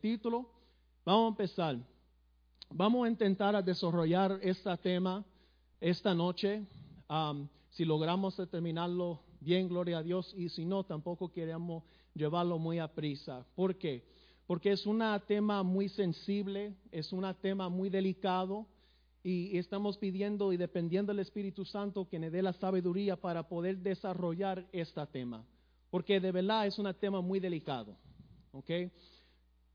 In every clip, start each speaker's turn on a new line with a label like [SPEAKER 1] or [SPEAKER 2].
[SPEAKER 1] título. Vamos a empezar. Vamos a intentar desarrollar este tema esta noche. Si logramos terminarlo bien, gloria a Dios, y si no, tampoco queremos llevarlo muy a prisa. ¿Por qué? Porque es un tema muy sensible, es un tema muy delicado, y estamos pidiendo y dependiendo del Espíritu Santo que nos dé la sabiduría para poder desarrollar este tema, porque de verdad es un tema muy delicado. ¿ok?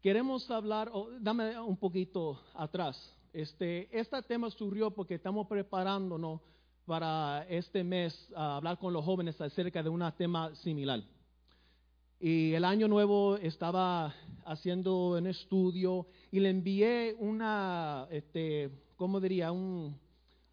[SPEAKER 1] Queremos hablar, dame un poquito atrás. Este, este tema surgió porque estamos preparándonos para este mes a hablar con los jóvenes acerca de un tema similar. Y el año nuevo estaba haciendo un estudio y le envié una, este, ¿cómo diría? Un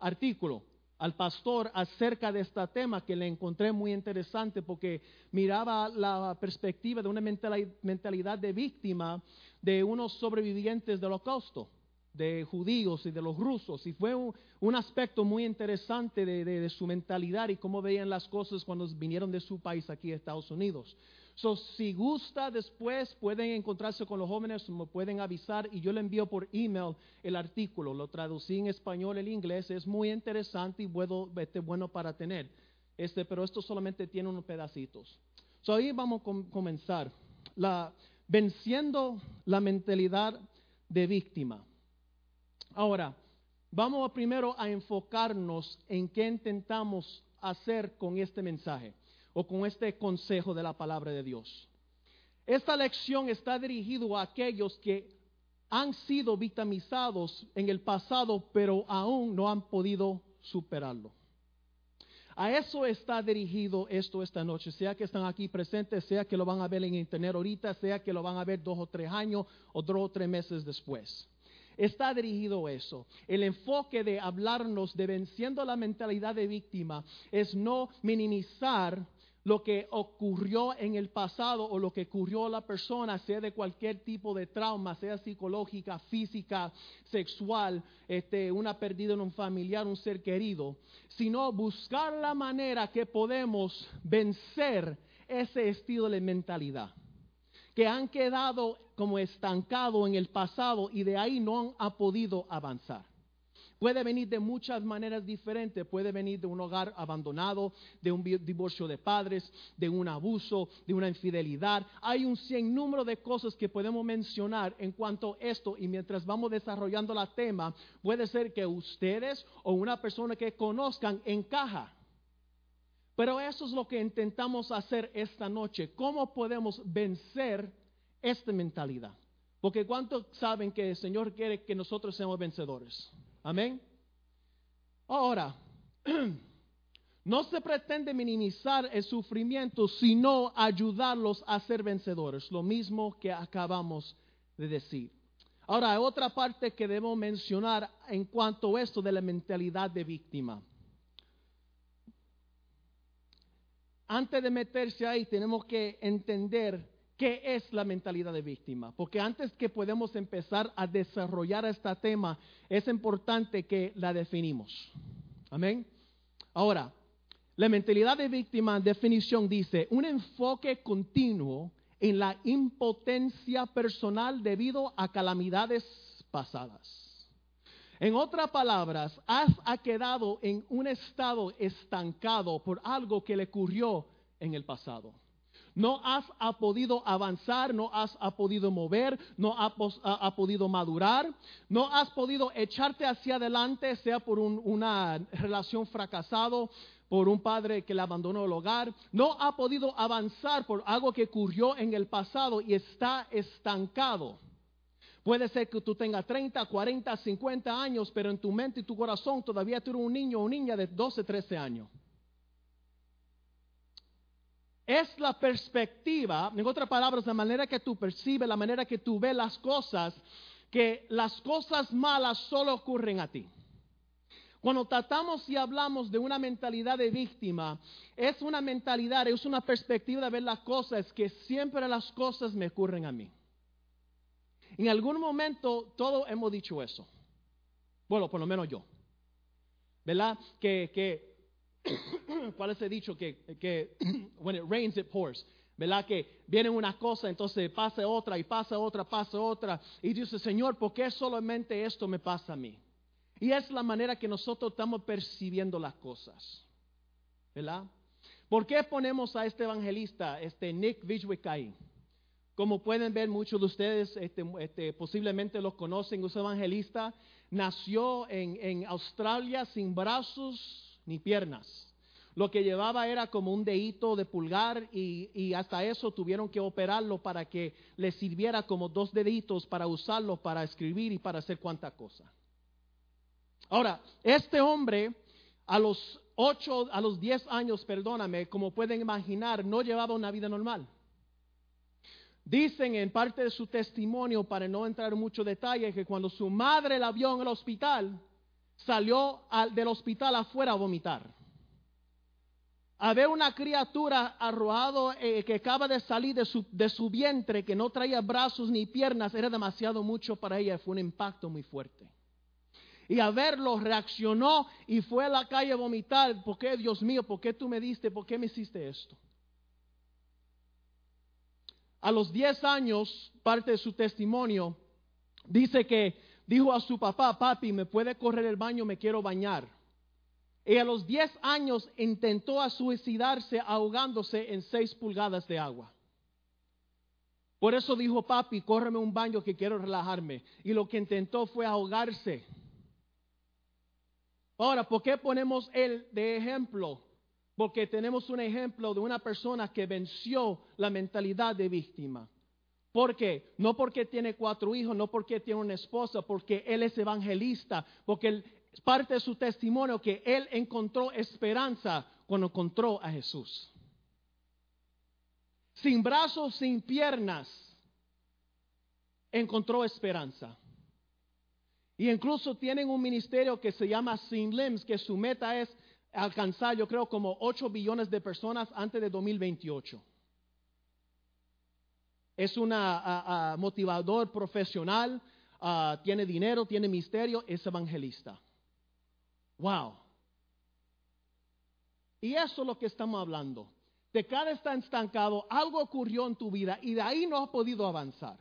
[SPEAKER 1] artículo al pastor acerca de este tema que le encontré muy interesante porque miraba la perspectiva de una mentalidad de víctima de unos sobrevivientes del holocausto, de judíos y de los rusos. Y fue un, aspecto muy interesante de, su mentalidad y cómo veían las cosas cuando vinieron de su país aquí a Estados Unidos. So, si gusta después pueden encontrarse con los jóvenes, me pueden avisar y yo le envío por email el artículo. Lo traducí en español, el inglés, es muy interesante y bueno, este, bueno para tener. Este, pero esto solamente tiene unos pedacitos. So, ahí vamos a comenzar. La, venciendo la mentalidad de víctima. Ahora, vamos primero a enfocarnos en qué intentamos hacer con este mensaje o con este consejo de la palabra de Dios. Esta lección está dirigida a aquellos que han sido victimizados en el pasado, pero aún no han podido superarlo. A eso está dirigido esto esta noche, sea que están aquí presentes, sea que lo van a ver en internet ahorita, sea que lo van a ver dos o tres años o dos o tres meses después. Está dirigido eso. El enfoque de hablarnos de venciendo la mentalidad de víctima es no minimizar lo que ocurrió en el pasado o lo que ocurrió a la persona, sea de cualquier tipo de trauma, sea psicológica, física, sexual, este, una pérdida en un familiar, un ser querido, sino buscar la manera que podemos vencer ese estilo de mentalidad que han quedado como estancados en el pasado y de ahí no han podido avanzar. Puede venir de muchas maneras diferentes. Puede venir de un hogar abandonado, de un divorcio de padres, de un abuso, de una infidelidad. Hay un número de cosas que podemos mencionar en cuanto a esto. Y mientras vamos desarrollando la tema, puede ser que ustedes o una persona que conozcan encaja. Pero eso es lo que intentamos hacer esta noche. ¿Cómo podemos vencer esta mentalidad? Porque ¿cuántos saben que el Señor quiere que nosotros seamos vencedores? Amén. Ahora, no se pretende minimizar el sufrimiento, sino ayudarlos a ser vencedores, lo mismo que acabamos de decir. Ahora, hay otra parte que debo mencionar en cuanto a esto de la mentalidad de víctima. Antes de meterse ahí, tenemos que entender ¿Qué es la mentalidad de víctima? Porque antes que podemos empezar a desarrollar este tema, es importante que la definimos. Amén. Ahora, la mentalidad de víctima, definición dice, un enfoque continuo en la impotencia personal debido a calamidades pasadas. En otras palabras, has quedado en un estado estancado por algo que le ocurrió en el pasado no has podido avanzar, no has podido mover, no has ha, podido madurar, no has podido echarte hacia adelante, sea por una relación fracasado, por un padre que le abandonó el hogar, no ha podido avanzar por algo que ocurrió en el pasado y está estancado. Puede ser que tú tengas 30, 40, 50 años, pero en tu mente y tu corazón todavía tú un niño o niña de 12, 13 años es la perspectiva, en otras palabras, la manera que tú percibes, la manera que tú ves las cosas, que las cosas malas solo ocurren a ti. Cuando tratamos y hablamos de una mentalidad de víctima, es una mentalidad, es una perspectiva de ver las cosas que siempre las cosas me ocurren a mí. En algún momento todos hemos dicho eso. Bueno, por lo menos yo. ¿Verdad? Que, que ¿Cuál es el dicho que, que when it rains it pours? ¿Verdad? Que viene una cosa, entonces pasa otra y pasa otra, pasa otra. Y dice, Señor, ¿por qué solamente esto me pasa a mí? Y es la manera que nosotros estamos percibiendo las cosas. ¿Verdad? ¿Por qué ponemos a este evangelista, este Nick Vujicic ahí? Como pueden ver, muchos de ustedes este, este, posiblemente lo conocen, ese evangelista nació en, en Australia sin brazos ni piernas. Lo que llevaba era como un dedito de pulgar y, hasta eso tuvieron que operarlo para que le sirviera como dos deditos para usarlo para escribir y para hacer cuanta cosa. Ahora, este hombre a los ocho, a los diez años, perdóname, como pueden imaginar, no llevaba una vida normal. Dicen en parte de su testimonio, para no entrar en mucho detalle, que cuando su madre la vio en el hospital, salió del hospital afuera a vomitar a ver una criatura arrojado eh, que acaba de salir de su, de su, vientre, que no traía brazos ni piernas, era demasiado mucho para ella, fue un impacto muy fuerte. Y a verlo reaccionó y fue a la calle a vomitar, ¿por qué Dios mío? ¿Por qué tú me diste? ¿Por qué me hiciste esto? A los 10 años, parte de su testimonio, dice que dijo a su papá, papi, ¿me puede correr el baño? Me quiero bañar. Y a los 10 años intentó suicidarse ahogándose en 6 pulgadas de agua. Por eso dijo, papi, córreme un baño que quiero relajarme. Y lo que intentó fue ahogarse. Ahora, ¿por qué ponemos él de ejemplo? Porque tenemos un ejemplo de una persona que venció la mentalidad de víctima. ¿Por qué? No porque tiene cuatro hijos, no porque tiene una esposa, porque él es evangelista, porque parte de su testimonio que él encontró esperanza cuando encontró a Jesús. Sin brazos, sin piernas, encontró esperanza. Y incluso tienen un ministerio que se llama Sin Limbs, que su meta es alcanzar, yo creo, como 8 billones de personas antes de 2028. Es un motivador profesional, ah, tiene dinero, tiene misterio, es evangelista. Wow. Y eso es lo que estamos hablando. De cada está estancado, algo ocurrió en tu vida y de ahí no has podido avanzar.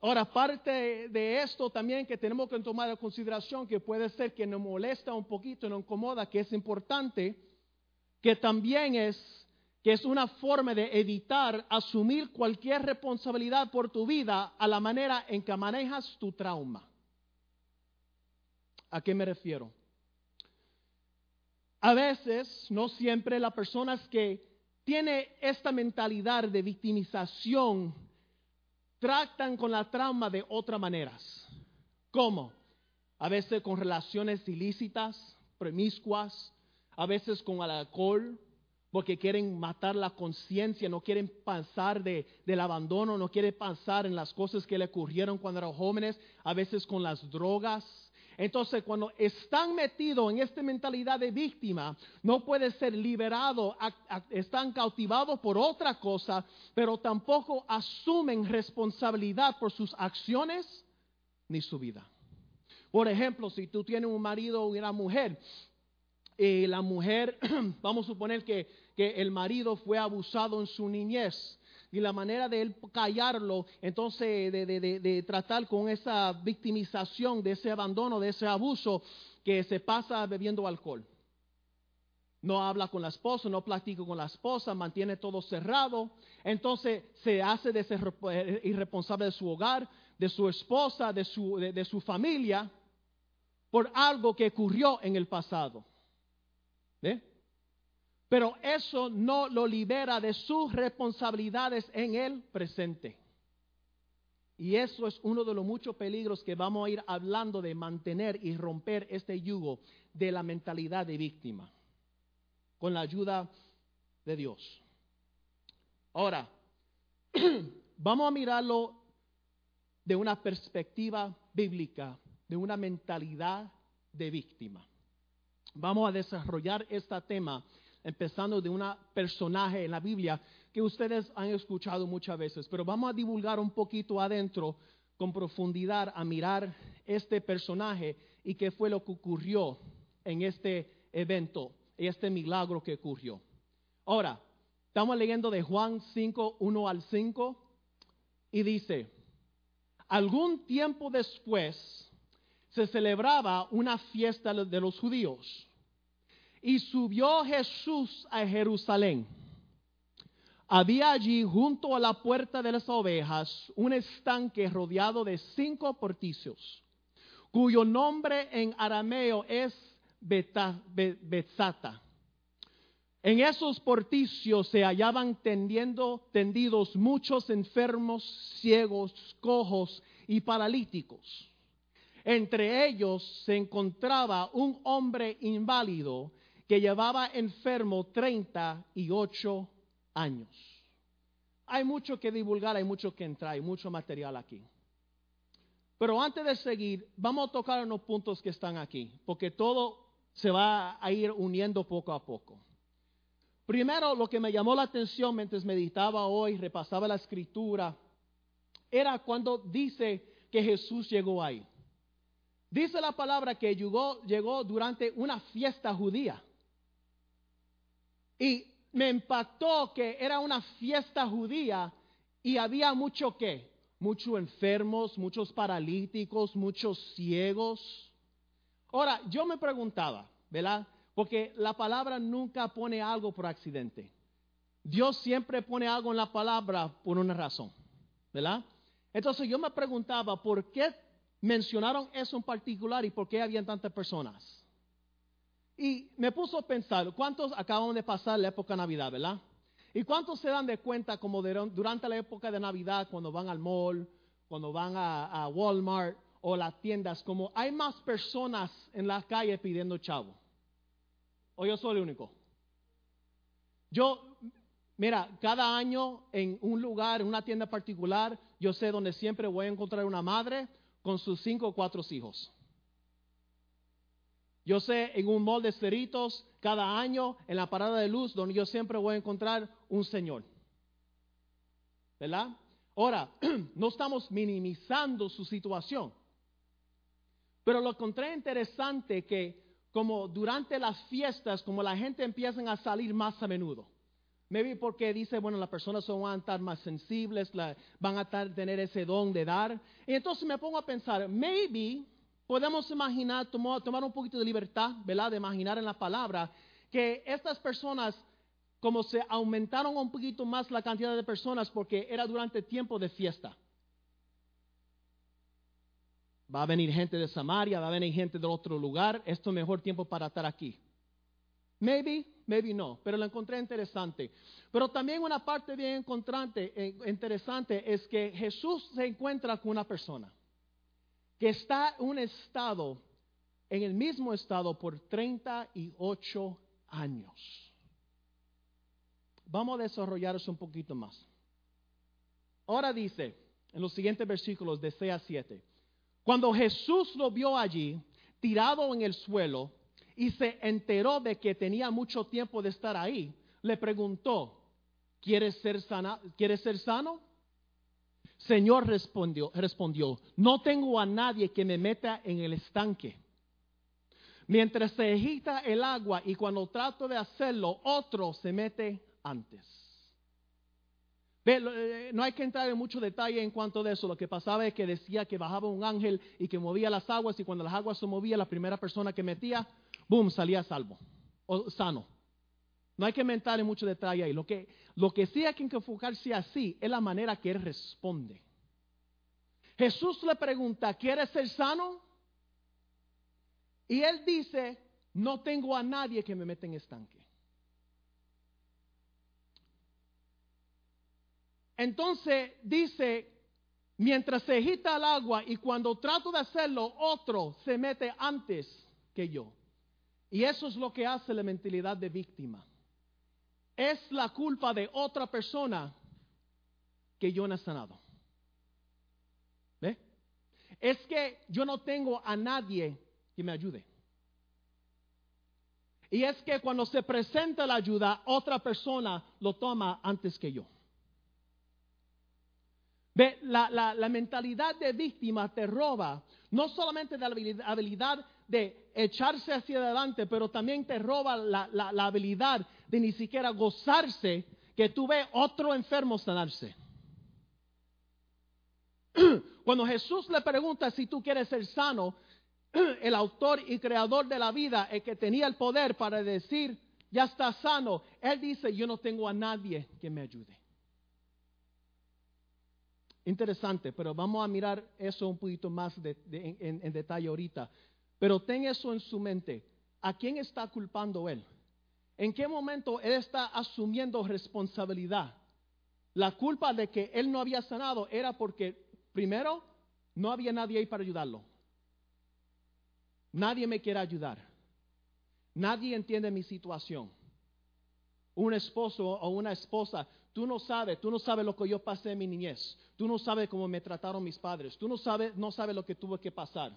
[SPEAKER 1] Ahora, parte de esto también que tenemos que tomar en consideración, que puede ser que nos molesta un poquito, nos incomoda, que es importante, que también es que es una forma de evitar asumir cualquier responsabilidad por tu vida a la manera en que manejas tu trauma. ¿A qué me refiero? A veces, no siempre, las personas que tienen esta mentalidad de victimización tratan con la trauma de otras maneras. ¿Cómo? A veces con relaciones ilícitas, promiscuas, a veces con alcohol, porque quieren matar la conciencia, no quieren pensar de, del abandono, no quieren pensar en las cosas que le ocurrieron cuando eran jóvenes, a veces con las drogas, entonces, cuando están metidos en esta mentalidad de víctima, no puede ser liberado, están cautivados por otra cosa, pero tampoco asumen responsabilidad por sus acciones ni su vida. Por ejemplo, si tú tienes un marido o una mujer, y la mujer, vamos a suponer que, que el marido fue abusado en su niñez, y la manera de él callarlo, entonces de, tratar con esa victimización, de ese abandono, de ese abuso, que se pasa bebiendo alcohol. No habla con la esposa, no platica con la esposa, mantiene todo cerrado. Entonces se hace de ser irresponsable de su hogar, de su esposa, de su, familia, por algo que ocurrió en el pasado. ¿Ve? Pero eso no lo libera de sus responsabilidades en el presente. Y eso es uno de los muchos peligros que vamos a ir hablando de mantener y romper este yugo de la mentalidad de víctima, con la ayuda de Dios. Ahora, vamos a mirarlo de una perspectiva bíblica, de una mentalidad de víctima. Vamos a desarrollar este tema empezando de un personaje en la Biblia que ustedes han escuchado muchas veces, pero vamos a divulgar un poquito adentro con profundidad a mirar este personaje y qué fue lo que ocurrió en este evento, este milagro que ocurrió. Ahora, Estamos leyendo de Juan 5, 1 al 5, y dice, algún tiempo después se celebraba una fiesta de los judíos, y subió Jesús a Jerusalén. Había allí junto a la puerta de las ovejas un estanque rodeado de cinco porticios, cuyo nombre en arameo es Betzata. En esos porticios se hallaban tendiendo, tendidos muchos enfermos, ciegos, cojos y paralíticos. Entre ellos se encontraba un hombre inválido que llevaba enfermo 38 años. Hay mucho que divulgar, hay mucho que entrar, hay mucho material aquí. Pero antes de seguir, vamos a tocar unos puntos que están aquí, porque todo se va a ir uniendo poco a poco. Primero, lo que me llamó la atención mientras meditaba hoy, repasaba la escritura, era cuando dice que Jesús llegó ahí. Dice la palabra que llegó, llegó durante una fiesta judía. Y me impactó que era una fiesta judía y había mucho que, muchos enfermos, muchos paralíticos, muchos ciegos. Ahora, yo me preguntaba, ¿verdad? Porque la palabra nunca pone algo por accidente. Dios siempre pone algo en la palabra por una razón, ¿verdad? Entonces yo me preguntaba, ¿por qué mencionaron eso en particular y por qué habían tantas personas? Y me puso a pensar, ¿cuántos acaban de pasar la época de Navidad, verdad? ¿Y cuántos se dan de cuenta como durante la época de Navidad, cuando van al mall, cuando van a, a Walmart o las tiendas, como hay más personas en la calle pidiendo chavo? ¿O yo soy el único? Yo, mira, cada año en un lugar, en una tienda particular, yo sé donde siempre voy a encontrar una madre con sus cinco o cuatro hijos. Yo sé en un mall de ceritos cada año en la parada de luz donde yo siempre voy a encontrar un señor. ¿Verdad? Ahora, no estamos minimizando su situación. Pero lo encontré interesante que como durante las fiestas, como la gente empieza a salir más a menudo. Maybe porque dice, bueno, las personas van a estar más sensibles, van a tener ese don de dar. Y entonces me pongo a pensar, maybe podemos imaginar, tomar, un poquito de libertad, ¿verdad? De imaginar en la palabra que estas personas, como se aumentaron un poquito más la cantidad de personas porque era durante tiempo de fiesta. Va a venir gente de Samaria, va a venir gente de otro lugar. Esto es mejor tiempo para estar aquí. Maybe, maybe no, pero lo encontré interesante. Pero también una parte bien eh, interesante es que Jesús se encuentra con una persona que está un estado, en el mismo estado por 38 años. Vamos a desarrollar eso un poquito más. Ahora dice, en los siguientes versículos de 6 a 7, cuando Jesús lo vio allí, tirado en el suelo, y se enteró de que tenía mucho tiempo de estar ahí, le preguntó, ¿quieres ser, sana, ¿quieres ser sano? Señor respondió, respondió, no tengo a nadie que me meta en el estanque. Mientras se agita el agua y cuando trato de hacerlo, otro se mete antes. Eh, no hay que entrar en mucho detalle en cuanto a eso. Lo que pasaba es que decía que bajaba un ángel y que movía las aguas y cuando las aguas se movían, la primera persona que metía, boom, salía salvo o sano. No hay que entrar en mucho detalle ahí. Lo que, lo que sí hay que enfocarse así es la manera que él responde. Jesús le pregunta, ¿quieres ser sano? Y él dice, no tengo a nadie que me meta en estanque. Entonces dice, mientras se agita el agua y cuando trato de hacerlo, otro se mete antes que yo. Y eso es lo que hace la mentalidad de víctima es la culpa de otra persona que yo no he sanado. ¿Ve? Es que yo no tengo a nadie que me ayude. Y es que cuando se presenta la ayuda, otra persona lo toma antes que yo. Ve, la, la, mentalidad de víctima te roba no solamente de la habilidad de echarse hacia adelante, pero también te roba la, la habilidad de ni siquiera gozarse que tú ves otro enfermo sanarse. Cuando Jesús le pregunta si tú quieres ser sano, el autor y creador de la vida, el que tenía el poder para decir, ya está sano, él dice, yo no tengo a nadie que me ayude. Interesante, pero vamos a mirar eso un poquito más en, en detalle ahorita. Pero ten eso en su mente. ¿A quién está culpando él? ¿En qué momento él está asumiendo responsabilidad? La culpa de que él no había sanado era porque, primero, no había nadie ahí para ayudarlo. Nadie me quiere ayudar. Nadie entiende mi situación. Un esposo o una esposa, tú no sabes, tú no sabes lo que yo pasé en mi niñez. Tú no sabes cómo me trataron mis padres. Tú no sabes, no sabes lo que tuve que pasar.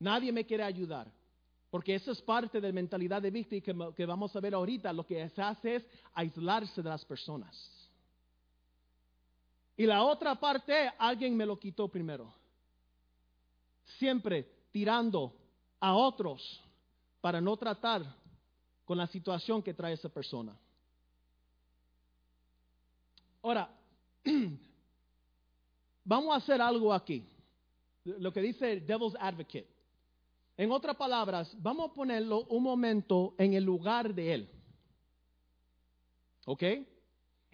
[SPEAKER 1] Nadie me quiere ayudar. Porque esa es parte de la mentalidad de víctima que, que vamos a ver ahorita. Lo que se hace es aislarse de las personas. Y la otra parte, alguien me lo quitó primero. Siempre tirando a otros para no tratar con la situación que trae esa persona. Ahora, vamos a hacer algo aquí. Lo que dice el Devil's Advocate. En otras palabras, vamos a ponerlo un momento en el lugar de él. ¿Ok?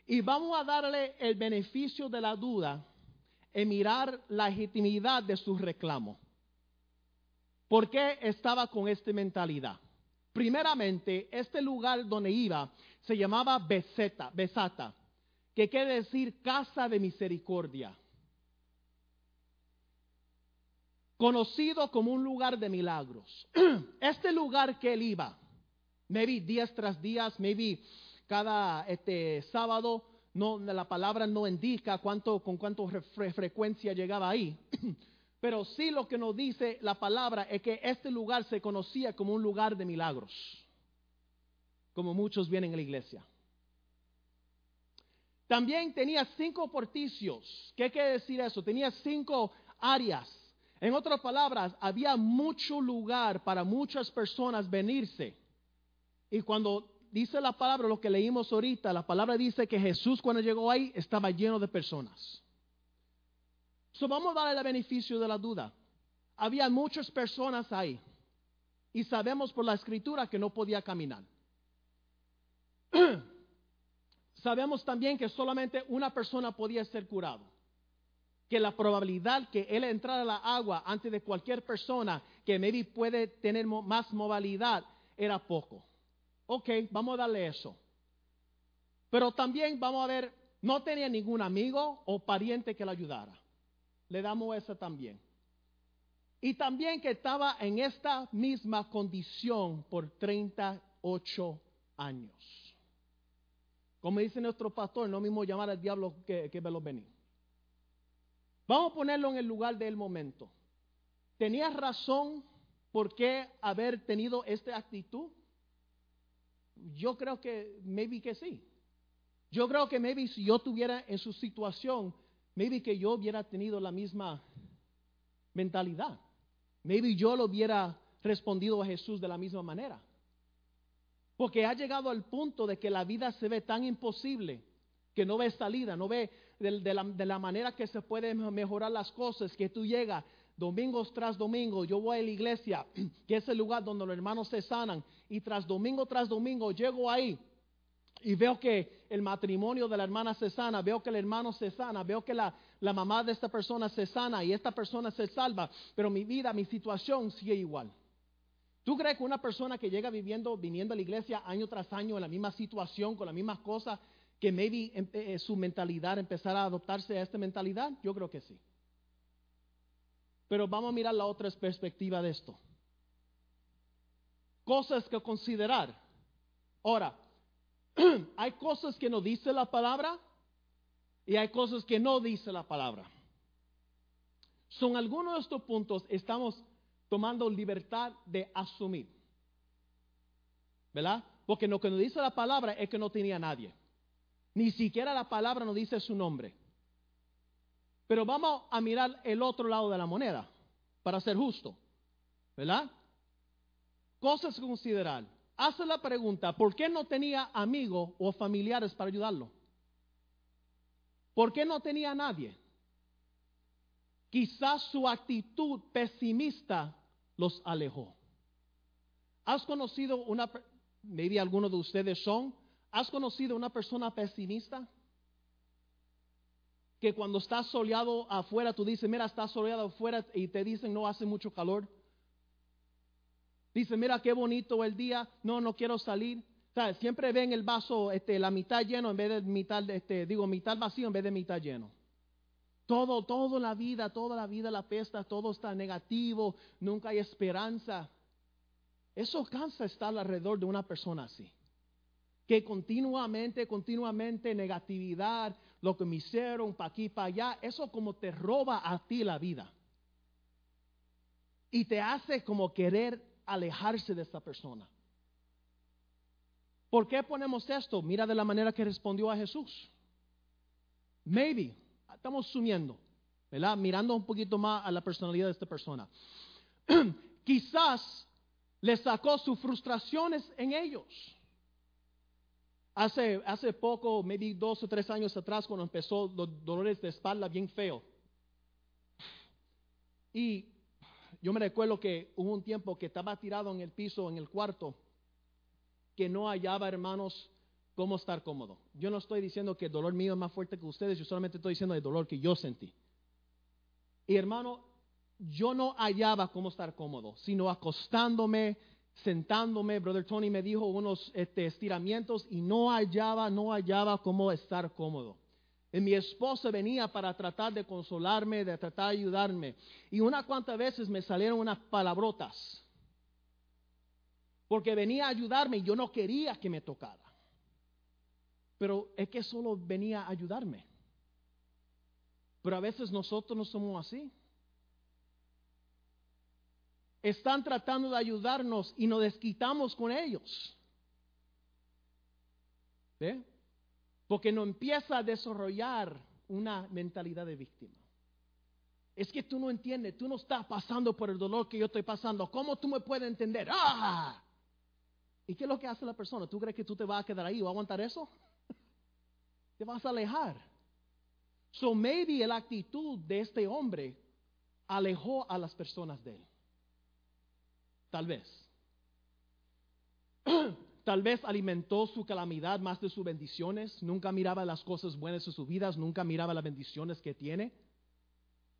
[SPEAKER 1] Y vamos a darle el beneficio de la duda en mirar la legitimidad de su reclamo. ¿Por qué estaba con esta mentalidad? Primeramente, este lugar donde iba se llamaba Beseta, Besata, que quiere decir casa de misericordia. Conocido como un lugar de milagros. Este lugar que él iba, maybe días tras días, maybe cada este, sábado, no, la palabra no indica cuánto, con cuánto frecuencia llegaba ahí. Pero sí lo que nos dice la palabra es que este lugar se conocía como un lugar de milagros, como muchos vienen a la iglesia. También tenía cinco porticios. ¿Qué quiere decir eso? Tenía cinco áreas. En otras palabras, había mucho lugar para muchas personas venirse. Y cuando dice la palabra, lo que leímos ahorita, la palabra dice que Jesús cuando llegó ahí estaba lleno de personas. So vamos a darle el beneficio de la duda. Había muchas personas ahí. Y sabemos por la escritura que no podía caminar. sabemos también que solamente una persona podía ser curado. Que la probabilidad que él entrara a la agua antes de cualquier persona que maybe puede tener más movilidad era poco. Ok, vamos a darle eso. Pero también vamos a ver, no tenía ningún amigo o pariente que le ayudara le damos esa también. Y también que estaba en esta misma condición por 38 años. Como dice nuestro pastor, no mismo llamar al diablo que, que venir. Vamos a ponerlo en el lugar del momento. ¿Tenías razón por qué haber tenido esta actitud? Yo creo que, maybe que sí. Yo creo que maybe si yo tuviera en su situación, maybe que yo hubiera tenido la misma mentalidad. Maybe yo lo hubiera respondido a Jesús de la misma manera. Porque ha llegado al punto de que la vida se ve tan imposible que no ve salida, no ve de, la, la manera que se pueden mejorar las cosas, que tú llegas domingos tras domingo, yo voy a la iglesia, que es el lugar donde los hermanos se sanan, y tras domingo tras domingo llego ahí y veo que el matrimonio de la hermana se sana, veo que el hermano se sana, veo que la, la mamá de esta persona se sana y esta persona se salva, pero mi vida, mi situación sigue igual. ¿Tú crees que una persona que llega viviendo, viniendo a la iglesia año tras año en la misma situación, con las mismas cosas, que maybe eh, su mentalidad empezara a adoptarse a esta mentalidad? Yo creo que sí. Pero vamos a mirar la otra perspectiva de esto. Cosas que considerar. Ahora, hay cosas que no dice la palabra y hay cosas que no dice la palabra. Son algunos de estos puntos estamos tomando libertad de asumir. ¿Verdad? Porque lo que nos dice la palabra es que no tenía nadie. Ni siquiera la palabra nos dice su nombre. Pero vamos a mirar el otro lado de la moneda, para ser justo. ¿Verdad? Cosas a considerar. hace la pregunta, ¿por qué no tenía amigos o familiares para ayudarlo? ¿Por qué no tenía nadie? Quizás su actitud pesimista los alejó. ¿Has conocido una, maybe algunos de ustedes son, ¿has conocido una persona pesimista? Que cuando está soleado afuera, tú dices, mira, está soleado afuera y te dicen, no hace mucho calor. Dice, mira qué bonito el día, no, no quiero salir. Siempre ven el vaso, este, la mitad lleno en vez de mitad, este, digo, mitad vacío en vez de mitad lleno. Todo, toda la vida, toda la vida la pesta, todo está negativo, nunca hay esperanza. Eso cansa estar alrededor de una persona así. Que continuamente, continuamente negatividad, lo que me hicieron, para aquí, para allá, eso como te roba a ti la vida. Y te hace como querer alejarse de esta persona. ¿Por qué ponemos esto? Mira de la manera que respondió a Jesús. Maybe, estamos sumiendo, ¿verdad? Mirando un poquito más a la personalidad de esta persona. Quizás le sacó sus frustraciones en ellos. Hace, hace poco, maybe dos o tres años atrás, cuando empezó los dolores de espalda bien feo. Y yo me recuerdo que hubo un tiempo que estaba tirado en el piso, en el cuarto, que no hallaba, hermanos, cómo estar cómodo. Yo no estoy diciendo que el dolor mío es más fuerte que ustedes, yo solamente estoy diciendo el dolor que yo sentí. Y hermano, yo no hallaba cómo estar cómodo, sino acostándome, sentándome. Brother Tony me dijo unos este, estiramientos y no hallaba, no hallaba cómo estar cómodo. Y mi esposa venía para tratar de consolarme, de tratar de ayudarme. Y unas cuantas veces me salieron unas palabrotas. Porque venía a ayudarme y yo no quería que me tocara. Pero es que solo venía a ayudarme. Pero a veces nosotros no somos así están tratando de ayudarnos y nos desquitamos con ellos. ¿Ve? Porque no empieza a desarrollar una mentalidad de víctima. Es que tú no entiendes, tú no estás pasando por el dolor que yo estoy pasando. ¿Cómo tú me puedes entender? ¡Ah! ¿Y qué es lo que hace la persona? ¿Tú crees que tú te vas a quedar ahí o aguantar eso? te vas a alejar. So maybe la actitud de este hombre alejó a las personas de él. Tal vez. Tal vez alimentó su calamidad más de sus bendiciones. Nunca miraba las cosas buenas de sus vidas. Nunca miraba las bendiciones que tiene.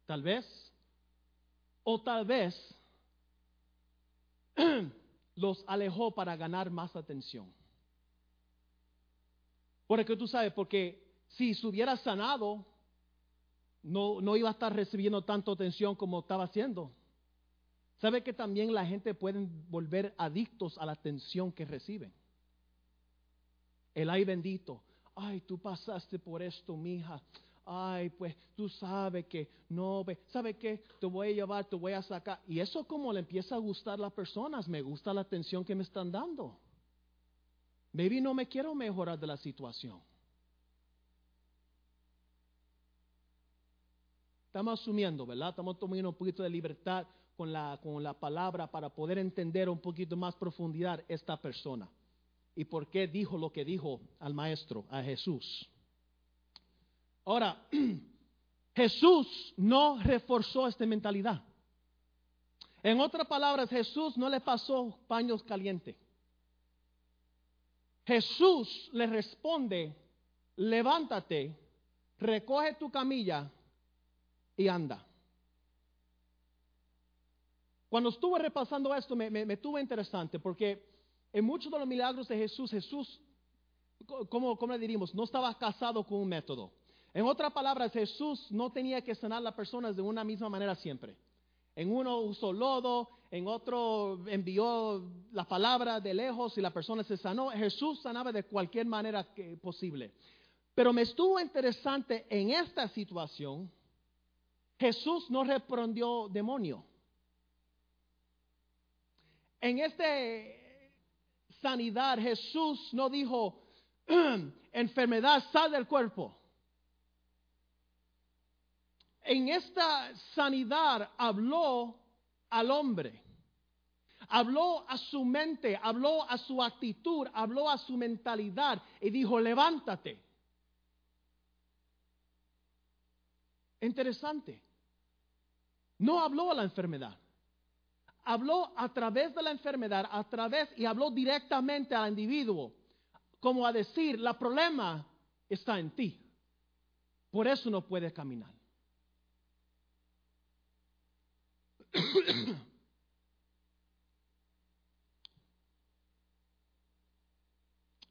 [SPEAKER 1] Tal vez. O tal vez los alejó para ganar más atención. Porque tú sabes, porque si se hubiera sanado, no, no iba a estar recibiendo tanta atención como estaba haciendo. ¿Sabe que también la gente puede volver adictos a la atención que reciben? El ay bendito. Ay, tú pasaste por esto, mija. Ay, pues tú sabes que no, ¿sabe qué? Te voy a llevar, te voy a sacar. Y eso como le empieza a gustar a las personas, me gusta la atención que me están dando. Maybe no me quiero mejorar de la situación. Estamos asumiendo, ¿verdad? Estamos tomando un poquito de libertad con la, con la palabra para poder entender un poquito más profundidad esta persona y por qué dijo lo que dijo al maestro, a Jesús. Ahora, Jesús no reforzó esta mentalidad. En otras palabras, Jesús no le pasó paños calientes. Jesús le responde, levántate, recoge tu camilla y anda. Cuando estuve repasando esto me, me, tuvo interesante porque en muchos de los milagros de Jesús, Jesús, ¿cómo, ¿cómo, le diríamos? No estaba casado con un método. En otras palabras, Jesús no tenía que sanar a las personas de una misma manera siempre. En uno usó lodo, en otro envió la palabra de lejos y la persona se sanó. Jesús sanaba de cualquier manera que, posible. Pero me estuvo interesante en esta situación, Jesús no reprendió demonio en esta sanidad Jesús no dijo, enfermedad, sal del cuerpo. En esta sanidad habló al hombre. Habló a su mente, habló a su actitud, habló a su mentalidad y dijo, levántate. Interesante. No habló a la enfermedad. Habló a través de la enfermedad, a través y habló directamente al individuo, como a decir, la problema está en ti. Por eso no puedes caminar.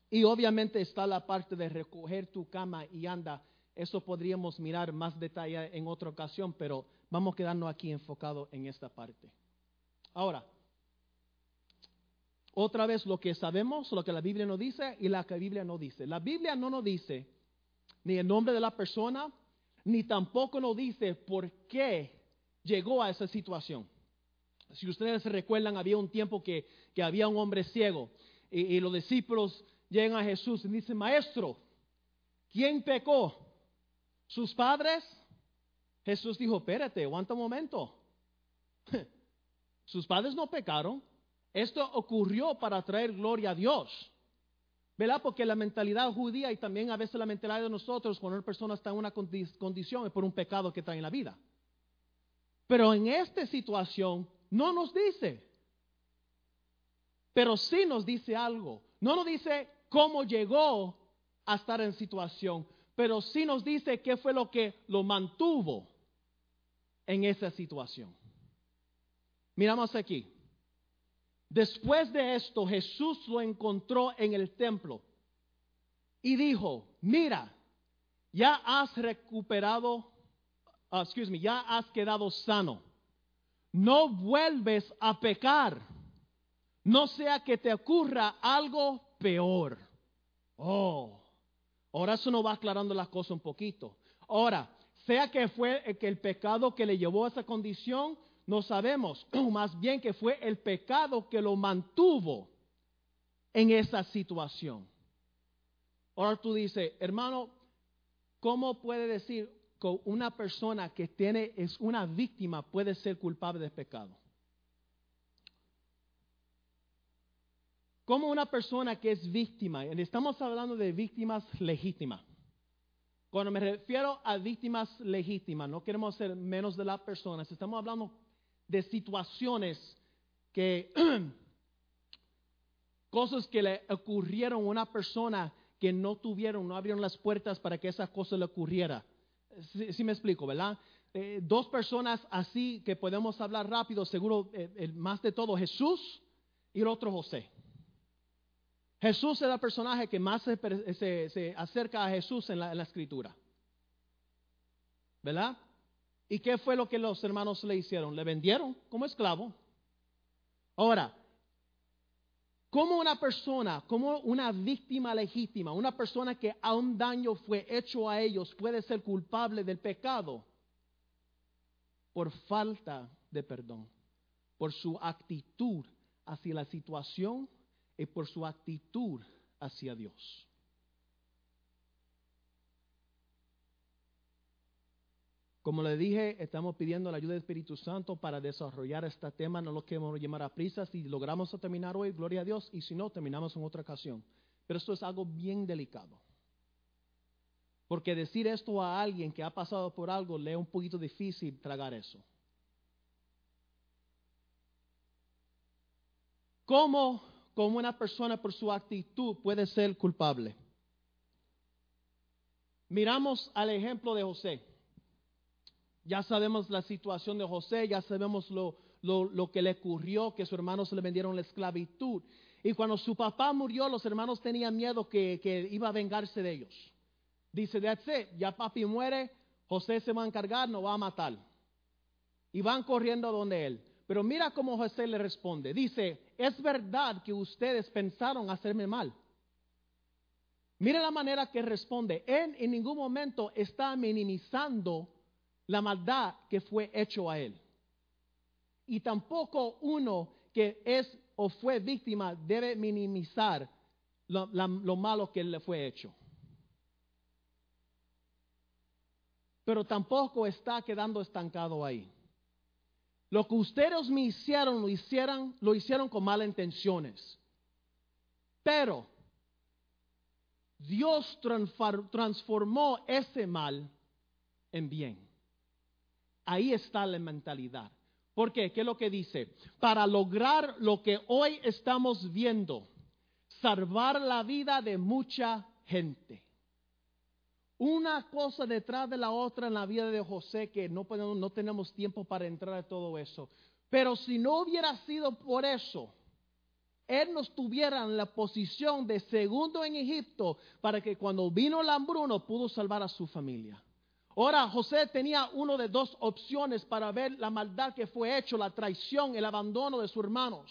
[SPEAKER 1] y obviamente está la parte de recoger tu cama y anda. Eso podríamos mirar más detalle en otra ocasión, pero vamos a quedarnos aquí enfocado en esta parte. Ahora, otra vez lo que sabemos, lo que la Biblia nos dice y la que la Biblia no dice. La Biblia no nos dice ni el nombre de la persona, ni tampoco nos dice por qué llegó a esa situación. Si ustedes se recuerdan, había un tiempo que, había un hombre ciego y, los discípulos llegan a Jesús y dicen, maestro, ¿quién pecó? ¿Sus padres? Jesús dijo, espérate, aguanta un momento. Sus padres no pecaron. Esto ocurrió para traer gloria a Dios. ¿Verdad? Porque la mentalidad judía y también a veces la mentalidad de nosotros cuando una persona está en una condición es por un pecado que trae en la vida. Pero en esta situación no nos dice. Pero sí nos dice algo. No nos dice cómo llegó a estar en situación, pero sí nos dice qué fue lo que lo mantuvo en esa situación. Miramos aquí. Después de esto, Jesús lo encontró en el templo y dijo, mira, ya has recuperado, uh, excuse me, ya has quedado sano. No vuelves a pecar, no sea que te ocurra algo peor. Oh, ahora eso nos va aclarando las cosas un poquito. Ahora, sea que fue que el pecado que le llevó a esa condición, no sabemos, más bien que fue el pecado que lo mantuvo en esa situación. Ahora tú dices, hermano, ¿cómo puede decir que una persona que tiene, es una víctima, puede ser culpable de pecado? ¿Cómo una persona que es víctima, estamos hablando de víctimas legítimas. Cuando me refiero a víctimas legítimas, no queremos ser menos de las personas, estamos hablando de situaciones que, cosas que le ocurrieron a una persona que no tuvieron, no abrieron las puertas para que esa cosa le ocurriera. Si me explico, ¿verdad? Eh, dos personas así que podemos hablar rápido, seguro, eh, el más de todo Jesús y el otro José. Jesús es el personaje que más se, acerca a Jesús en la, en la escritura. ¿Verdad? ¿Y qué fue lo que los hermanos le hicieron? Le vendieron como esclavo. Ahora, como una persona, como una víctima legítima, una persona que a un daño fue hecho a ellos puede ser culpable del pecado por falta de perdón, por su actitud hacia la situación y por su actitud hacia Dios. Como le dije, estamos pidiendo la ayuda del Espíritu Santo para desarrollar este tema. No lo queremos llamar a prisa. Si logramos terminar hoy, gloria a Dios. Y si no, terminamos en otra ocasión. Pero esto es algo bien delicado. Porque decir esto a alguien que ha pasado por algo le es un poquito difícil tragar eso. ¿Cómo, como una persona por su actitud puede ser culpable? Miramos al ejemplo de José. Ya sabemos la situación de José, ya sabemos lo, lo, que le ocurrió, que sus hermanos le vendieron la esclavitud. Y cuando su papá murió, los hermanos tenían miedo que, que iba a vengarse de ellos. Dice, ya papi muere, José se va a encargar, no va a matar. Y van corriendo donde él. Pero mira cómo José le responde. Dice, es verdad que ustedes pensaron hacerme mal. Mira la manera que responde. Él en ningún momento está minimizando la maldad que fue hecho a él. Y tampoco uno que es o fue víctima debe minimizar lo, malo que le fue hecho. Pero tampoco está quedando estancado ahí. Lo que ustedes me hicieron, lo hicieron, lo hicieron con malas intenciones. Pero Dios transformó ese mal en bien. Ahí está la mentalidad. ¿Por qué? ¿Qué es lo que dice? Para lograr lo que hoy estamos viendo, salvar la vida de mucha gente. Una cosa detrás de la otra en la vida de José que no, podemos, no tenemos tiempo para entrar en todo eso. Pero si no hubiera sido por eso, él no estuviera en la posición de segundo en Egipto para que cuando vino el hambruno pudo salvar a su familia. Ahora José tenía una de dos opciones para ver la maldad que fue hecho, la traición, el abandono de sus hermanos.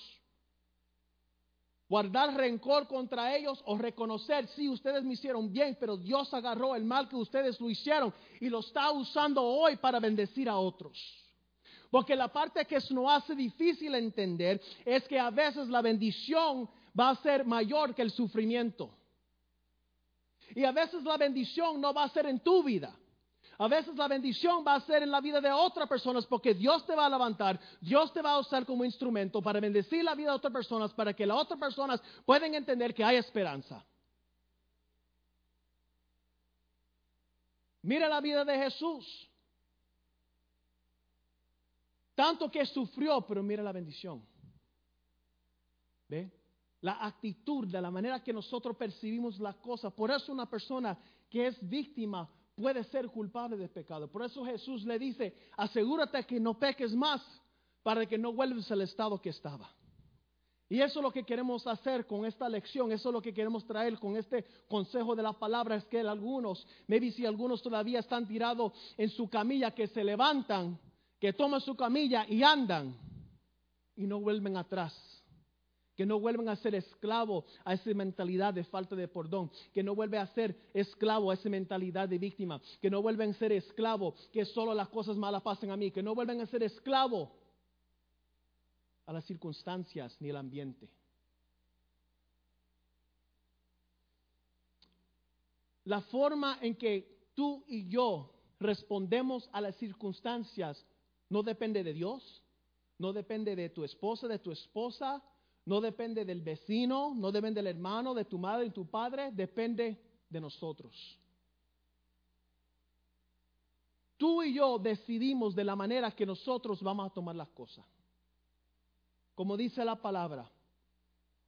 [SPEAKER 1] Guardar rencor contra ellos o reconocer, sí, ustedes me hicieron bien, pero Dios agarró el mal que ustedes lo hicieron y lo está usando hoy para bendecir a otros. Porque la parte que nos hace difícil entender es que a veces la bendición va a ser mayor que el sufrimiento. Y a veces la bendición no va a ser en tu vida. A veces la bendición va a ser en la vida de otras personas porque Dios te va a levantar, Dios te va a usar como instrumento para bendecir la vida de otras personas, para que las otras personas puedan entender que hay esperanza. Mira la vida de Jesús. Tanto que sufrió, pero mira la bendición. ¿Ve? La actitud, de la manera que nosotros percibimos las cosas. Por eso una persona que es víctima puede ser culpable de pecado. Por eso Jesús le dice, asegúrate que no peques más para que no vuelvas al estado que estaba. Y eso es lo que queremos hacer con esta lección, eso es lo que queremos traer con este consejo de la palabra, es que algunos, maybe si algunos todavía están tirados en su camilla, que se levantan que toman su camilla y andan y no vuelven atrás. Que no vuelven a ser esclavo a esa mentalidad de falta de perdón. Que no vuelven a ser esclavo a esa mentalidad de víctima. Que no vuelven a ser esclavo que solo las cosas malas pasen a mí. Que no vuelven a ser esclavo a las circunstancias ni el ambiente. La forma en que tú y yo respondemos a las circunstancias no depende de Dios, no depende de tu esposa, de tu esposa, no depende del vecino, no depende del hermano, de tu madre y tu padre, depende de nosotros. Tú y yo decidimos de la manera que nosotros vamos a tomar las cosas. Como dice la palabra,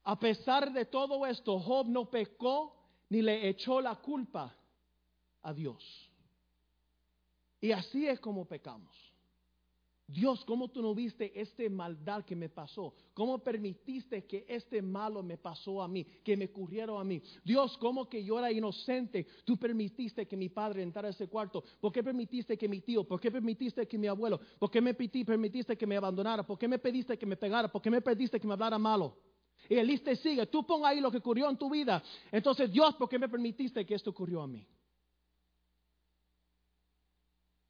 [SPEAKER 1] a pesar de todo esto, Job no pecó ni le echó la culpa a Dios. Y así es como pecamos. Dios, ¿cómo tú no viste este maldad que me pasó? ¿Cómo permitiste que este malo me pasó a mí, que me ocurriera a mí? Dios, ¿cómo que yo era inocente? Tú permitiste que mi padre entrara a ese cuarto. ¿Por qué permitiste que mi tío? ¿Por qué permitiste que mi abuelo? ¿Por qué me permitiste que me abandonara? ¿Por qué me pediste que me pegara? ¿Por qué me pediste que me hablara malo? Y el liste sigue. Tú pon ahí lo que ocurrió en tu vida. Entonces, Dios, ¿por qué me permitiste que esto ocurrió a mí?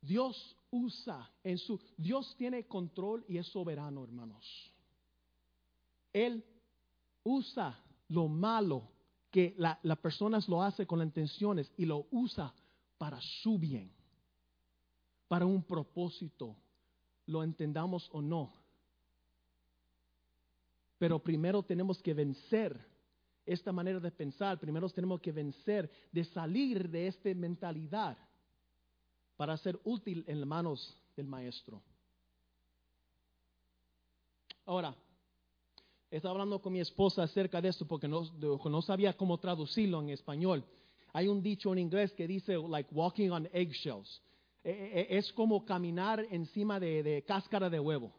[SPEAKER 1] Dios usa en su... Dios tiene control y es soberano, hermanos. Él usa lo malo que las la personas lo hace con las intenciones y lo usa para su bien, para un propósito, lo entendamos o no. Pero primero tenemos que vencer esta manera de pensar, primero tenemos que vencer de salir de esta mentalidad para ser útil en las manos del maestro. Ahora, estaba hablando con mi esposa acerca de esto porque no, sabía cómo traducirlo en español. Hay un dicho en inglés que dice, like walking on eggshells. E, e, e, es como caminar encima de, cáscara de huevo.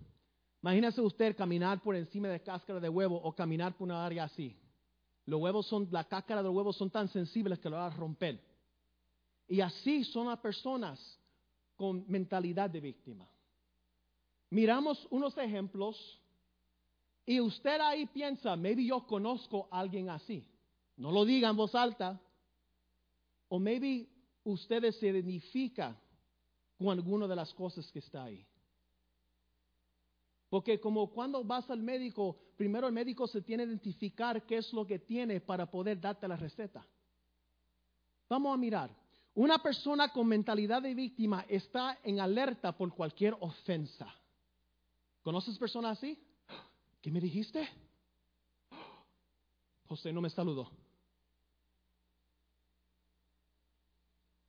[SPEAKER 1] Imagínese usted caminar por encima de cáscara de huevo o caminar por una área así. Los huevos son, la cáscara de los huevos son tan sensibles que lo va a romper. Y así son las personas con mentalidad de víctima. Miramos unos ejemplos y usted ahí piensa, maybe yo conozco a alguien así. No lo diga en voz alta. O maybe usted se identifica con alguna de las cosas que está ahí. Porque como cuando vas al médico, primero el médico se tiene que identificar qué es lo que tiene para poder darte la receta. Vamos a mirar. Una persona con mentalidad de víctima está en alerta por cualquier ofensa. ¿Conoces personas así? ¿Qué me dijiste? José no me saludó.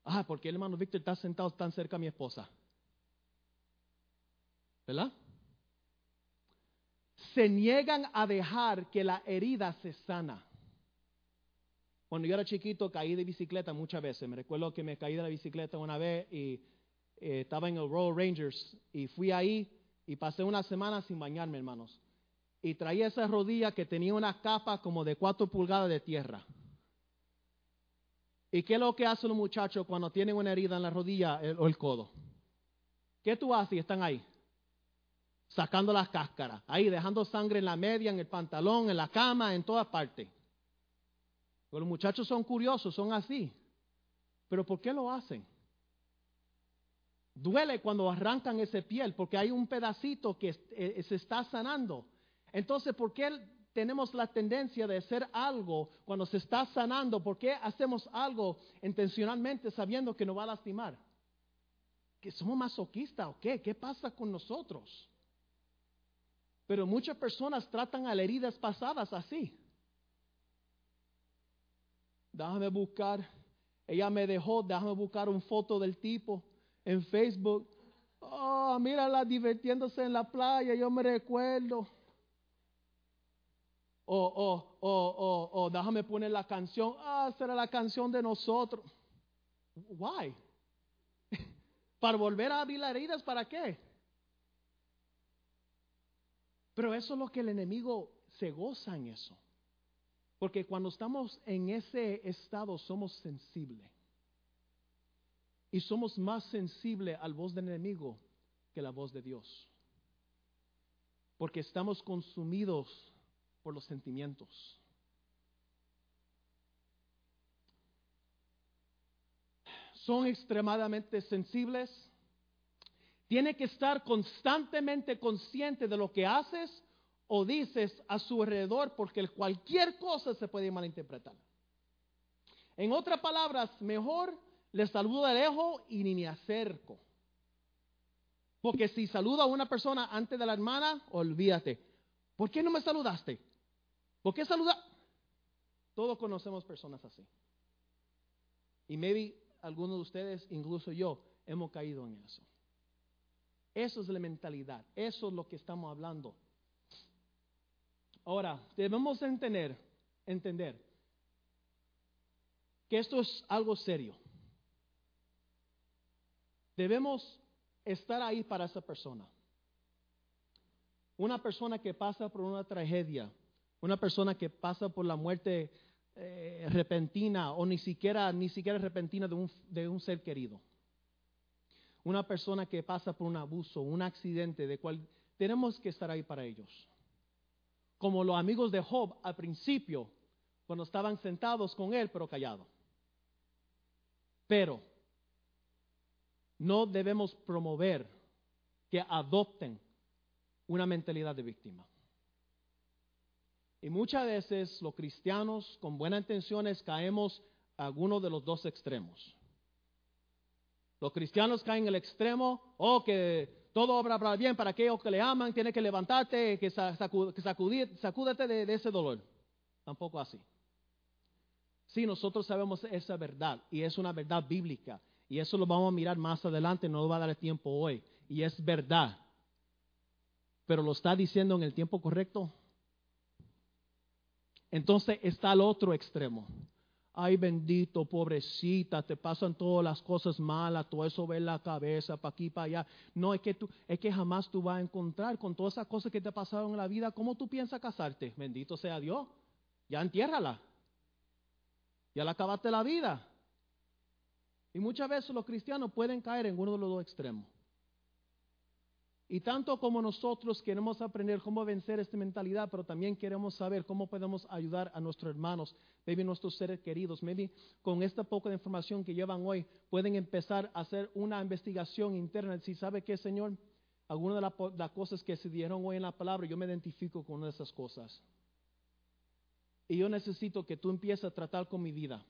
[SPEAKER 1] Ah, porque el hermano Víctor está sentado tan cerca a mi esposa. ¿Verdad? Se niegan a dejar que la herida se sana. Cuando yo era chiquito caí de bicicleta muchas veces. Me recuerdo que me caí de la bicicleta una vez y eh, estaba en el Royal Rangers y fui ahí y pasé una semana sin bañarme, hermanos. Y traía esa rodilla que tenía una capa como de cuatro pulgadas de tierra. ¿Y qué es lo que hacen los muchachos cuando tienen una herida en la rodilla o el codo? ¿Qué tú haces? Están ahí. Sacando las cáscaras. Ahí, dejando sangre en la media, en el pantalón, en la cama, en todas partes. Los muchachos son curiosos, son así. Pero ¿por qué lo hacen? Duele cuando arrancan ese piel porque hay un pedacito que eh, se está sanando. Entonces, ¿por qué tenemos la tendencia de hacer algo cuando se está sanando? ¿Por qué hacemos algo intencionalmente sabiendo que nos va a lastimar? ¿Que somos masoquistas o qué? ¿Qué pasa con nosotros? Pero muchas personas tratan a las heridas pasadas así. Déjame buscar. Ella me dejó, déjame buscar una foto del tipo en Facebook. Oh, mírala divirtiéndose en la playa, yo me recuerdo. O, o, o, o, déjame poner la canción. Ah, será la canción de nosotros. Why? ¿Para volver a abrir las heridas? ¿Para qué? Pero eso es lo que el enemigo se goza en eso. Porque cuando estamos en ese estado somos sensibles. Y somos más sensibles al voz del enemigo que la voz de Dios. Porque estamos consumidos por los sentimientos. Son extremadamente sensibles. Tiene que estar constantemente consciente de lo que haces o dices a su alrededor porque cualquier cosa se puede malinterpretar. En otras palabras, mejor le saludo de lejos y ni me acerco. Porque si saludo a una persona antes de la hermana, olvídate. ¿Por qué no me saludaste? ¿Por qué saluda? Todos conocemos personas así. Y maybe algunos de ustedes, incluso yo, hemos caído en eso. Eso es la mentalidad. Eso es lo que estamos hablando. Ahora, debemos entender, entender que esto es algo serio. Debemos estar ahí para esa persona. Una persona que pasa por una tragedia, una persona que pasa por la muerte eh, repentina o ni siquiera, ni siquiera repentina de un, de un ser querido. Una persona que pasa por un abuso, un accidente, de cual tenemos que estar ahí para ellos como los amigos de Job al principio, cuando estaban sentados con él, pero callados. Pero no debemos promover que adopten una mentalidad de víctima. Y muchas veces los cristianos con buenas intenciones caemos a alguno de los dos extremos. Los cristianos caen en el extremo, oh, que todo obra para bien para aquellos que le aman, tiene que levantarte, que, sacúdete de, ese dolor. Tampoco así. Sí, nosotros sabemos esa verdad y es una verdad bíblica y eso lo vamos a mirar más adelante, no va a dar tiempo hoy y es verdad. Pero lo está diciendo en el tiempo correcto. Entonces está al otro extremo ay bendito, pobrecita, te pasan todas las cosas malas, todo eso ve la cabeza, para aquí, para allá. No, es que, tú, es que jamás tú vas a encontrar con todas esas cosas que te pasaron en la vida, ¿cómo tú piensas casarte? Bendito sea Dios, ya entiérrala, ya la acabaste la vida. Y muchas veces los cristianos pueden caer en uno de los dos extremos. Y tanto como nosotros queremos aprender cómo vencer esta mentalidad, pero también queremos saber cómo podemos ayudar a nuestros hermanos, maybe nuestros seres queridos, maybe con esta poca de información que llevan hoy, pueden empezar a hacer una investigación interna. Si sabe que, Señor, algunas de las cosas que se dieron hoy en la palabra, yo me identifico con una de esas cosas. Y yo necesito que tú empieces a tratar con mi vida.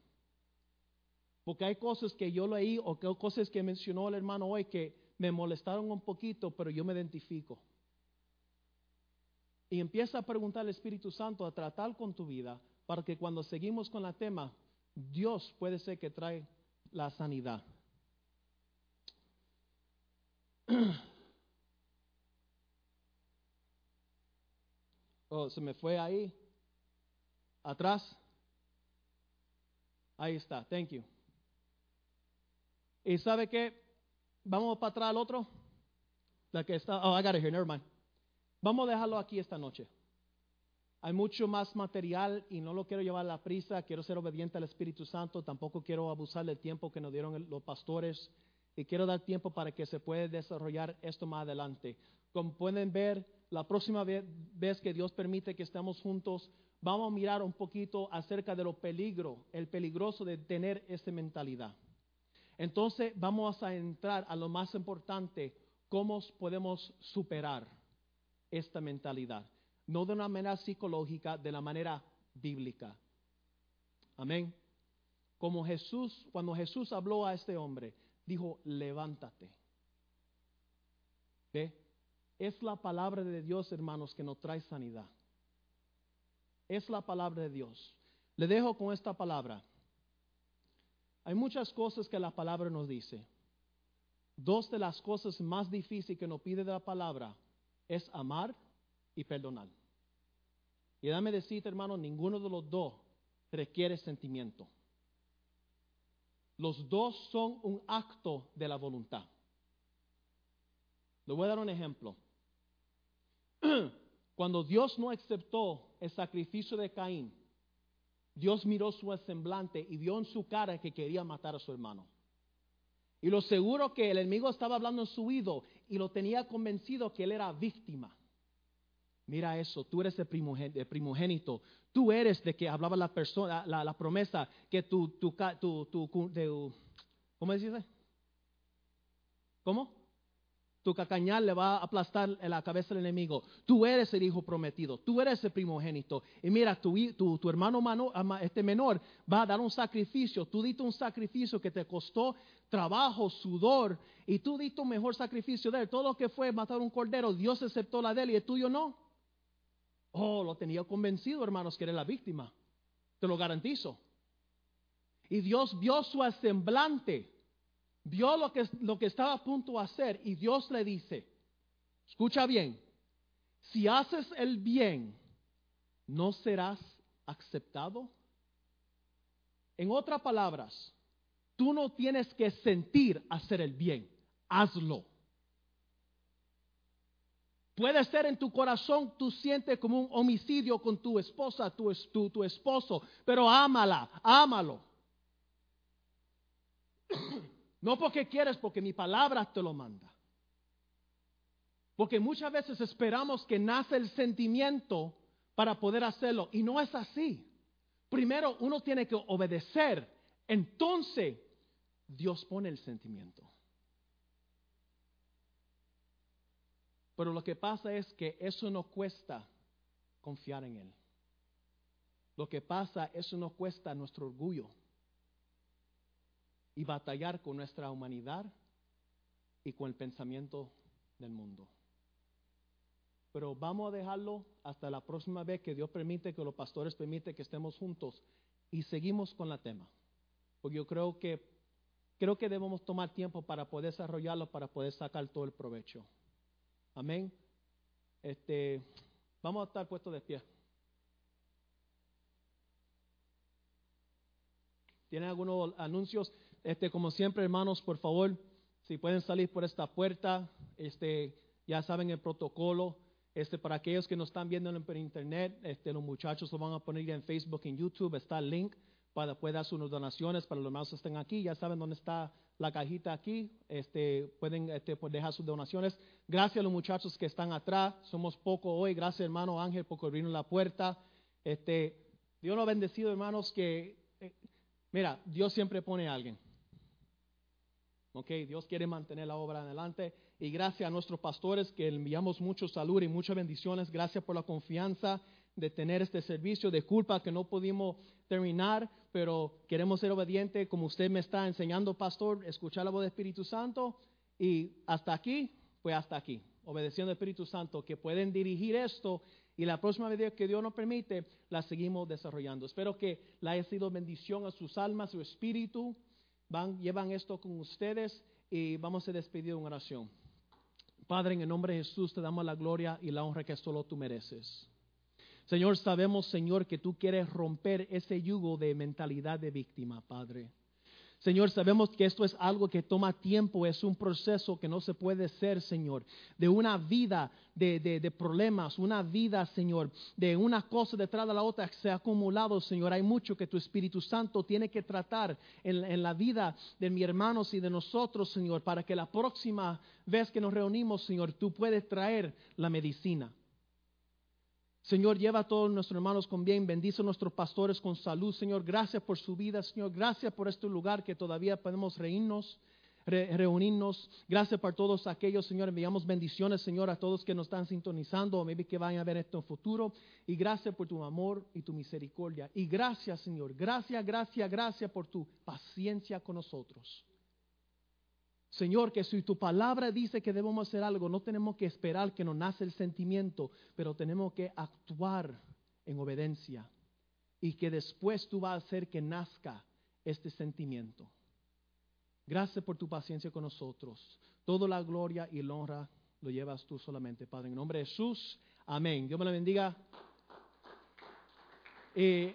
[SPEAKER 1] Porque hay cosas que yo leí o cosas que mencionó el hermano hoy que me molestaron un poquito, pero yo me identifico. y empieza a preguntar al Espíritu Santo a tratar con tu vida para que cuando seguimos con la tema, Dios puede ser que trae la sanidad. Oh, se me fue ahí. Atrás. Ahí está. Thank you. ¿Y sabe qué? Vamos para atrás al otro. La que está. Oh, I got it here. Never mind. Vamos a dejarlo aquí esta noche. Hay mucho más material y no lo quiero llevar a la prisa. Quiero ser obediente al Espíritu Santo. Tampoco quiero abusar del tiempo que nos dieron los pastores. Y quiero dar tiempo para que se pueda desarrollar esto más adelante. Como pueden ver, la próxima vez que Dios permite que estemos juntos, vamos a mirar un poquito acerca de lo peligro, el peligroso de tener esta mentalidad. Entonces vamos a entrar a lo más importante, cómo podemos superar esta mentalidad. No de una manera psicológica, de la manera bíblica. Amén. Como Jesús, cuando Jesús habló a este hombre, dijo, levántate. ¿Ve? Es la palabra de Dios, hermanos, que nos trae sanidad. Es la palabra de Dios. Le dejo con esta palabra. Hay muchas cosas que la palabra nos dice. Dos de las cosas más difíciles que nos pide de la palabra es amar y perdonar. Y dame decirte, hermano, ninguno de los dos requiere sentimiento. Los dos son un acto de la voluntad. Le voy a dar un ejemplo. Cuando Dios no aceptó el sacrificio de Caín, Dios miró su semblante y vio en su cara que quería matar a su hermano. Y lo seguro que el enemigo estaba hablando en su oído y lo tenía convencido que él era víctima. Mira eso, tú eres el primogénito, tú eres de que hablaba la persona, la, promesa que tu, tu, tu, tu, ¿cómo? ¿Cómo? Tu cacañal le va a aplastar en la cabeza del enemigo. Tú eres el hijo prometido, tú eres el primogénito. Y mira, tu, tu, hermano este menor va a dar un sacrificio. Tú diste un sacrificio que te costó trabajo, sudor, y tú diste un mejor sacrificio de él. Todo lo que fue matar un cordero, Dios aceptó la de él y el tuyo no. Oh, lo tenía convencido, hermanos, que era la víctima. Te lo garantizo. Y Dios vio su semblante vio lo que, lo que estaba a punto de hacer y Dios le dice, escucha bien, si haces el bien, ¿no serás aceptado? En otras palabras, tú no tienes que sentir hacer el bien, hazlo. Puede ser en tu corazón, tú sientes como un homicidio con tu esposa, tu, tu, tu esposo, pero ámala, ámalo. No porque quieres, porque mi palabra te lo manda. Porque muchas veces esperamos que nace el sentimiento para poder hacerlo y no es así. Primero uno tiene que obedecer, entonces Dios pone el sentimiento. Pero lo que pasa es que eso no cuesta confiar en Él. Lo que pasa, eso no cuesta nuestro orgullo y batallar con nuestra humanidad y con el pensamiento del mundo. Pero vamos a dejarlo hasta la próxima vez que Dios permite, que los pastores permiten que estemos juntos y seguimos con la tema. Porque yo creo que creo que debemos tomar tiempo para poder desarrollarlo, para poder sacar todo el provecho. Amén. Este, vamos a estar puestos de pie. ¿Tienen algunos anuncios? Este, como siempre, hermanos, por favor, si pueden salir por esta puerta, este, ya saben el protocolo. Este, para aquellos que nos están viendo por internet, este, los muchachos lo van a poner en Facebook, en YouTube, está el link para poder dar sus donaciones para los hermanos que estén aquí. Ya saben dónde está la cajita aquí. Este, pueden este, pues, dejar sus donaciones. Gracias a los muchachos que están atrás. Somos poco hoy. Gracias, hermano Ángel, por abrirnos la puerta. Este, Dios lo ha bendecido, hermanos, que, eh, mira, Dios siempre pone a alguien. Ok, Dios quiere mantener la obra adelante. Y gracias a nuestros pastores que enviamos mucho salud y muchas bendiciones. Gracias por la confianza de tener este servicio. De culpa que no pudimos terminar, pero queremos ser obedientes como usted me está enseñando, pastor, escuchar la voz del Espíritu Santo. Y hasta aquí, pues hasta aquí. obedeciendo al Espíritu Santo, que pueden dirigir esto y la próxima vez que Dios nos permite, la seguimos desarrollando. Espero que la haya sido bendición a sus almas, su espíritu. Van, llevan esto con ustedes y vamos a despedir en oración. Padre, en el nombre de Jesús te damos la gloria y la honra que solo tú mereces. Señor, sabemos, Señor, que tú quieres romper ese yugo de mentalidad de víctima, Padre. Señor, sabemos que esto es algo que toma tiempo, es un proceso que no se puede ser, Señor, de una vida de, problemas, una vida, Señor, de una cosa detrás de la otra que se ha acumulado, Señor. Hay mucho que tu Espíritu Santo tiene que tratar en, en la vida de mis hermanos y de nosotros, Señor, para que la próxima vez que nos reunimos, Señor, tú puedes traer la medicina. Señor, lleva a todos nuestros hermanos con bien, bendice a nuestros pastores con salud, Señor. Gracias por su vida, Señor. Gracias por este lugar que todavía podemos reírnos, reunirnos. Gracias por todos aquellos, Señor. Enviamos bendiciones, Señor, a todos que nos están sintonizando o maybe que vayan a ver esto en futuro. Y gracias por tu amor y tu misericordia. Y gracias, Señor. Gracias, gracias, gracias por tu paciencia con nosotros. Señor, que si tu palabra dice que debemos hacer algo, no tenemos que esperar que nos nace el sentimiento, pero tenemos que actuar en obediencia y que después tú vas a hacer que nazca este sentimiento. Gracias por tu paciencia con nosotros. Toda la gloria y la honra lo llevas tú solamente, Padre. En nombre de Jesús, amén. Dios me la bendiga. Eh,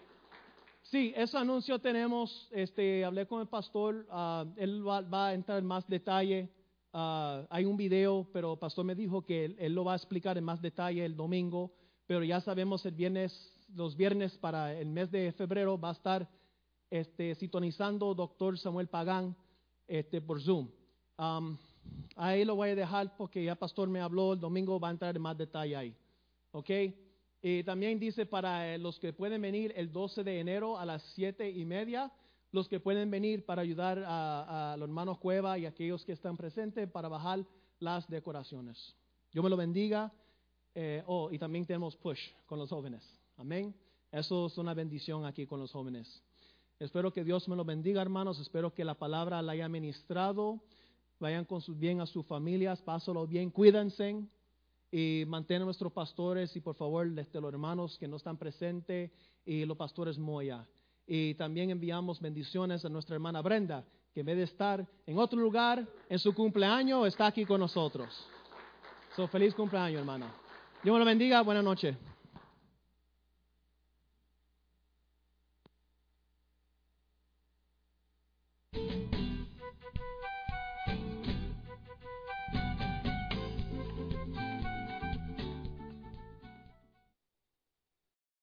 [SPEAKER 1] Sí, ese anuncio tenemos, este, hablé con el pastor, ah, él va, a entrar en más detalle. Ah, hay un video, pero el pastor me dijo que él, lo va a explicar en más detalle el domingo, pero ya sabemos el viernes, los viernes para el mes de febrero va a estar este, sintonizando doctor Samuel Pagán este, por Zoom. ahí lo voy a dejar porque ya pastor me habló, el domingo va a entrar en más detalle ahí. ¿Ok? Y también dice para eh, los que pueden venir el 12 de enero a las siete y media, los que pueden venir para ayudar a, los hermanos Cueva y aquellos que están presentes para bajar las decoraciones. Yo me lo bendiga. Eh, oh, y también tenemos push con los jóvenes. Amén. Eso es una bendición aquí con los jóvenes. Espero que Dios me lo bendiga, hermanos. Espero que la palabra la haya ministrado. Vayan con sus bien a sus familias, pásenlo bien, cuídense y mantengan a nuestros pastores y por favor desde los hermanos que no están presentes y los pastores Moya. Y también enviamos bendiciones a nuestra hermana Brenda, que en vez de estar en otro lugar en su cumpleaños, está aquí con nosotros. So, feliz cumpleaños, hermana. Dios me bendiga. Buenas noches.